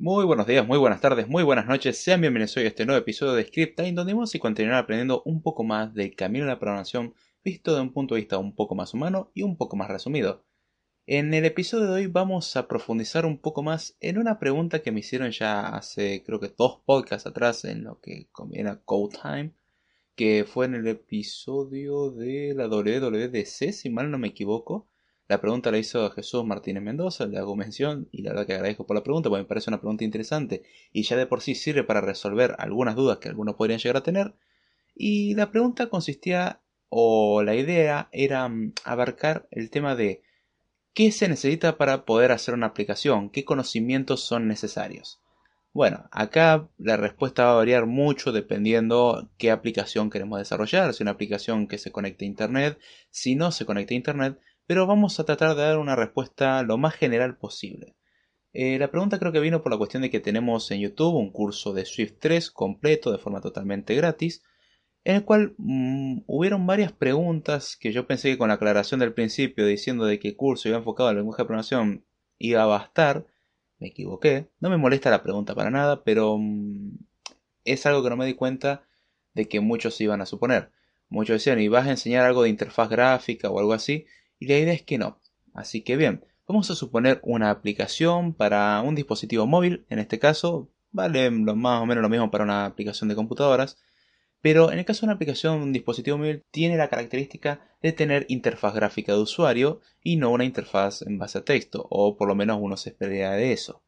Muy buenos días, muy buenas tardes, muy buenas noches. Sean bienvenidos hoy a este nuevo episodio de Script Time donde vamos a continuar aprendiendo un poco más del camino de la programación visto de un punto de vista un poco más humano y un poco más resumido. En el episodio de hoy vamos a profundizar un poco más en una pregunta que me hicieron ya hace creo que dos podcasts atrás en lo que conviene a Code Time, que fue en el episodio de la WWDC, si mal no me equivoco la pregunta la hizo Jesús Martínez Mendoza, le hago mención y la verdad que agradezco por la pregunta porque me parece una pregunta interesante y ya de por sí sirve para resolver algunas dudas que algunos podrían llegar a tener. Y la pregunta consistía o la idea era mm, abarcar el tema de qué se necesita para poder hacer una aplicación, qué conocimientos son necesarios. Bueno, acá la respuesta va a variar mucho dependiendo qué aplicación queremos desarrollar, si una aplicación que se conecte a Internet, si no se conecta a Internet, pero vamos a tratar de dar una respuesta lo más general posible. Eh, la pregunta creo que vino por la cuestión de que tenemos en YouTube un curso de Swift 3 completo de forma totalmente gratis, en el cual mm, hubieron varias preguntas que yo pensé que con la aclaración del principio diciendo de que el curso iba enfocado al lenguaje de programación iba a bastar, me equivoqué. No me molesta la pregunta para nada, pero mm, es algo que no me di cuenta de que muchos iban a suponer. Muchos decían, ¿y vas a enseñar algo de interfaz gráfica o algo así? Y la idea es que no. Así que bien, vamos a suponer una aplicación para un dispositivo móvil, en este caso vale más o menos lo mismo para una aplicación de computadoras, pero en el caso de una aplicación, un dispositivo móvil tiene la característica de tener interfaz gráfica de usuario y no una interfaz en base a texto, o por lo menos uno se esperaría de eso.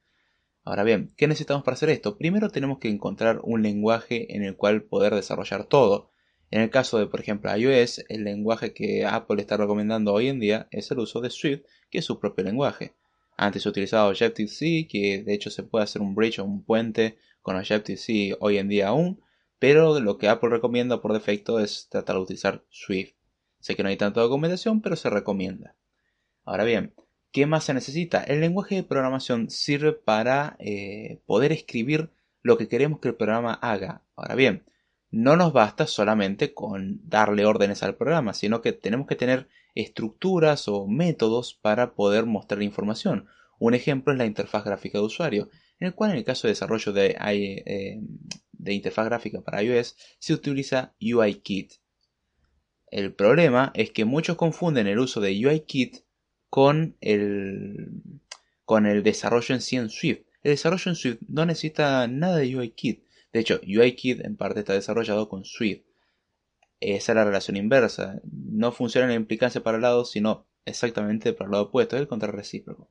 Ahora bien, ¿qué necesitamos para hacer esto? Primero tenemos que encontrar un lenguaje en el cual poder desarrollar todo. En el caso de, por ejemplo, iOS, el lenguaje que Apple está recomendando hoy en día es el uso de Swift, que es su propio lenguaje. Antes se utilizaba Objective-C, que de hecho se puede hacer un bridge o un puente con Objective-C hoy en día aún, pero lo que Apple recomienda por defecto es tratar de utilizar Swift. Sé que no hay tanta documentación, pero se recomienda. Ahora bien, ¿qué más se necesita? El lenguaje de programación sirve para eh, poder escribir lo que queremos que el programa haga. Ahora bien, no nos basta solamente con darle órdenes al programa, sino que tenemos que tener estructuras o métodos para poder mostrar información. Un ejemplo es la interfaz gráfica de usuario, en el cual en el caso de desarrollo de, eh, interfaz gráfica para iOS se utiliza UIKit. El problema es que muchos confunden el uso de UIKit con el, con el desarrollo en sí en Swift. El desarrollo en Swift no necesita nada de UIKit de hecho, UIKit en parte está desarrollado con Swift. Esa es la relación inversa. No funciona la implicancia para el lado, sino exactamente para el lado opuesto, es el contrarrecíproco.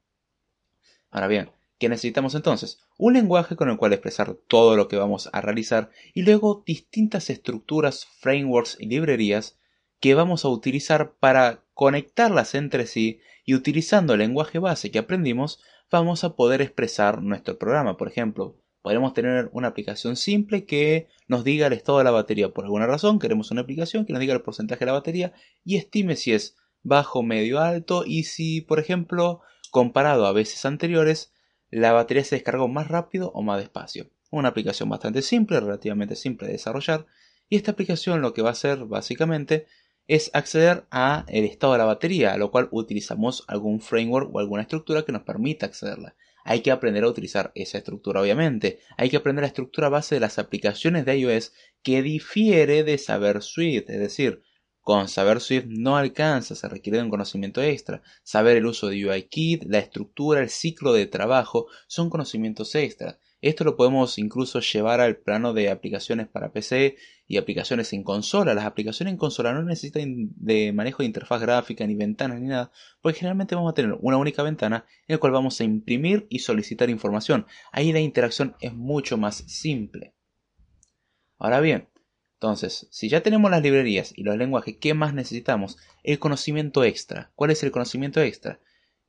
Ahora bien, ¿qué necesitamos entonces? Un lenguaje con el cual expresar todo lo que vamos a realizar y luego distintas estructuras, frameworks y librerías que vamos a utilizar para conectarlas entre sí y utilizando el lenguaje base que aprendimos vamos a poder expresar nuestro programa. Por ejemplo, Podemos tener una aplicación simple que nos diga el estado de la batería. Por alguna razón queremos una aplicación que nos diga el porcentaje de la batería y estime si es bajo, medio, alto y si, por ejemplo, comparado a veces anteriores, la batería se descargó más rápido o más despacio. Una aplicación bastante simple, relativamente simple de desarrollar. Y esta aplicación lo que va a hacer básicamente es acceder a el estado de la batería, a lo cual utilizamos algún framework o alguna estructura que nos permita accederla. Hay que aprender a utilizar esa estructura, obviamente. Hay que aprender la estructura base de las aplicaciones de iOS que difiere de saber Swift, es decir, con saber Swift no alcanza, se requiere de un conocimiento extra. Saber el uso de UIKit, la estructura, el ciclo de trabajo son conocimientos extras. Esto lo podemos incluso llevar al plano de aplicaciones para PC y aplicaciones en consola. Las aplicaciones en consola no necesitan de manejo de interfaz gráfica ni ventanas ni nada, porque generalmente vamos a tener una única ventana en la cual vamos a imprimir y solicitar información. Ahí la interacción es mucho más simple. Ahora bien, entonces, si ya tenemos las librerías y los lenguajes, ¿qué más necesitamos? El conocimiento extra. ¿Cuál es el conocimiento extra?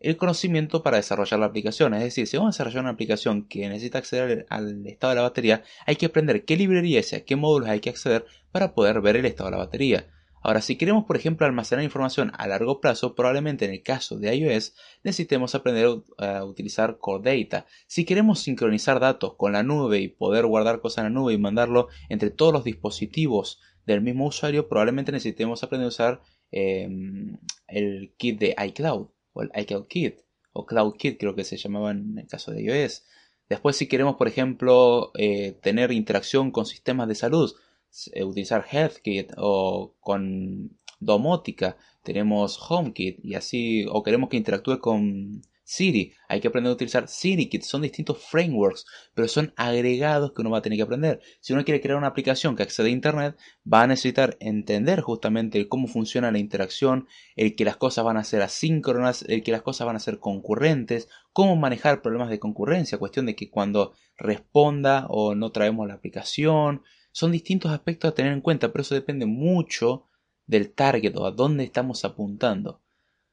El conocimiento para desarrollar la aplicación. Es decir, si vamos a desarrollar una aplicación que necesita acceder al estado de la batería, hay que aprender qué librerías y a qué módulos hay que acceder para poder ver el estado de la batería. Ahora, si queremos, por ejemplo, almacenar información a largo plazo, probablemente en el caso de iOS necesitemos aprender a utilizar Core Data. Si queremos sincronizar datos con la nube y poder guardar cosas en la nube y mandarlo entre todos los dispositivos del mismo usuario, probablemente necesitemos aprender a usar em, el kit de iCloud o el iCloud Kit, o Cloud Kit creo que se llamaba en el caso de iOS. Después si queremos, por ejemplo, eh, tener interacción con sistemas de salud, eh, utilizar HealthKit o con domótica, tenemos HomeKit y así, o queremos que interactúe con Siri, hay que aprender a utilizar SiriKit, son distintos frameworks, pero son agregados que uno va a tener que aprender. Si uno quiere crear una aplicación que accede a Internet, va a necesitar entender justamente cómo funciona la interacción, el que las cosas van a ser asíncronas, el que las cosas van a ser concurrentes, cómo manejar problemas de concurrencia, cuestión de que cuando responda o no traemos la aplicación, son distintos aspectos a tener en cuenta, pero eso depende mucho del target o a dónde estamos apuntando.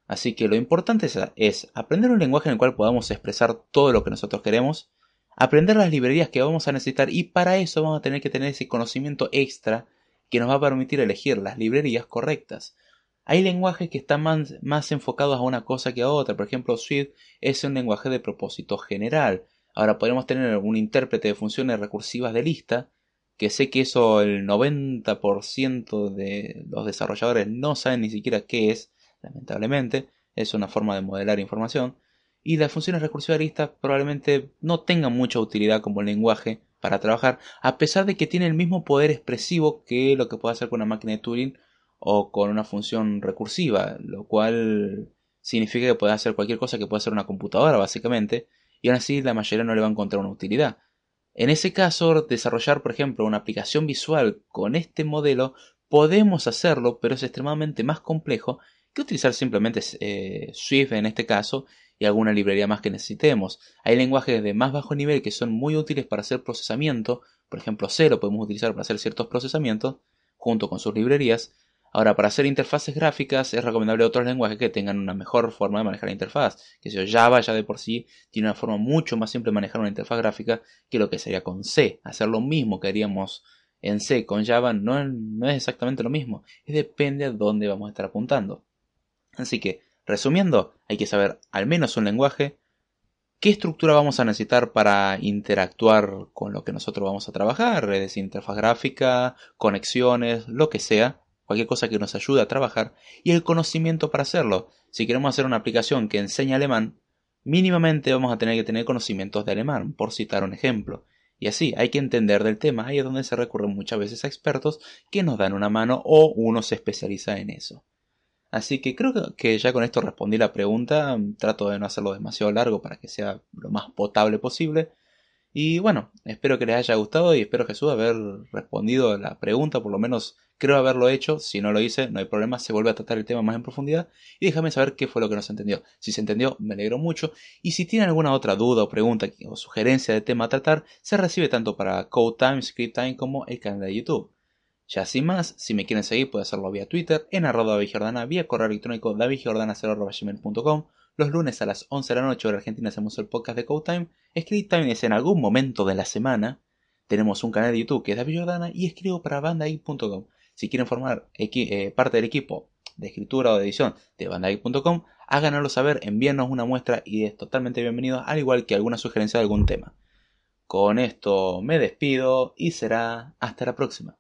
Así que lo importante es, aprender un lenguaje en el cual podamos expresar todo lo que nosotros queremos, aprender las librerías que vamos a necesitar y para eso vamos a tener que tener ese conocimiento extra que nos va a permitir elegir las librerías correctas. Hay lenguajes que están más, más, enfocados a una cosa que a otra. Por ejemplo, Swift es un lenguaje de propósito general. Ahora podemos tener un intérprete de funciones recursivas de lista, que sé que eso el 90% de los desarrolladores no saben ni siquiera qué es, lamentablemente, es una forma de modelar información, y las funciones recursivas probablemente no tengan mucha utilidad como lenguaje para trabajar, a pesar de que tiene el mismo poder expresivo que lo que puede hacer con una máquina de Turing o con una función recursiva, lo cual significa que puede hacer cualquier cosa que pueda hacer una computadora, básicamente, y aún así la mayoría no le va a encontrar una utilidad. En ese caso, desarrollar, por ejemplo, una aplicación visual con este modelo, podemos hacerlo, pero es extremadamente más complejo que utilizar simplemente eh, Swift en este caso y alguna librería más que necesitemos. Hay lenguajes de más bajo nivel que son muy útiles para hacer procesamiento, por ejemplo C lo podemos utilizar para hacer ciertos procesamientos junto con sus librerías. Ahora, para hacer interfaces gráficas es recomendable otros lenguajes que tengan una mejor forma de manejar la interfaz. Que si Java ya de por sí tiene una forma mucho más simple de manejar una interfaz gráfica que lo que sería con C. Hacer lo mismo que haríamos en C con Java no, no es exactamente lo mismo. Es depende a dónde vamos a estar apuntando. Así que, resumiendo, hay que saber al menos un lenguaje, qué estructura vamos a necesitar para interactuar con lo que nosotros vamos a trabajar, redes, interfaz gráfica, conexiones, lo que sea, cualquier cosa que nos ayude a trabajar, y el conocimiento para hacerlo. Si queremos hacer una aplicación que enseñe alemán, mínimamente vamos a tener que tener conocimientos de alemán, por citar un ejemplo. Y así, hay que entender del tema, ahí es donde se recurren muchas veces a expertos que nos dan una mano o uno se especializa en eso. Así que creo que ya con esto respondí la pregunta. Trato de no hacerlo demasiado largo para que sea lo más potable posible. Y bueno, espero que les haya gustado y espero Jesús haber respondido la pregunta, por lo menos creo haberlo hecho. Si no lo hice, no hay problema, se vuelve a tratar el tema más en profundidad y déjame saber qué fue lo que no se entendió. Si se entendió, me alegro mucho. Y si tienen alguna otra duda o pregunta o sugerencia de tema a tratar, se recibe tanto para Code Time, Script Time como el canal de YouTube. Ya sin más, si me quieren seguir pueden hacerlo vía Twitter, en arroba davidjordana, vía correo electrónico davidjordana.com. Los lunes a las 11 de la noche hora argentina hacemos el podcast de Code Time. Time es en algún momento de la semana. Tenemos un canal de YouTube que es David Jordana y escribo para bandai.com. Si quieren formar eh, parte del equipo de escritura o de edición de bandai.com, háganoslo saber, envíenos una muestra y es totalmente bienvenido, al igual que alguna sugerencia de algún tema. Con esto me despido y será hasta la próxima.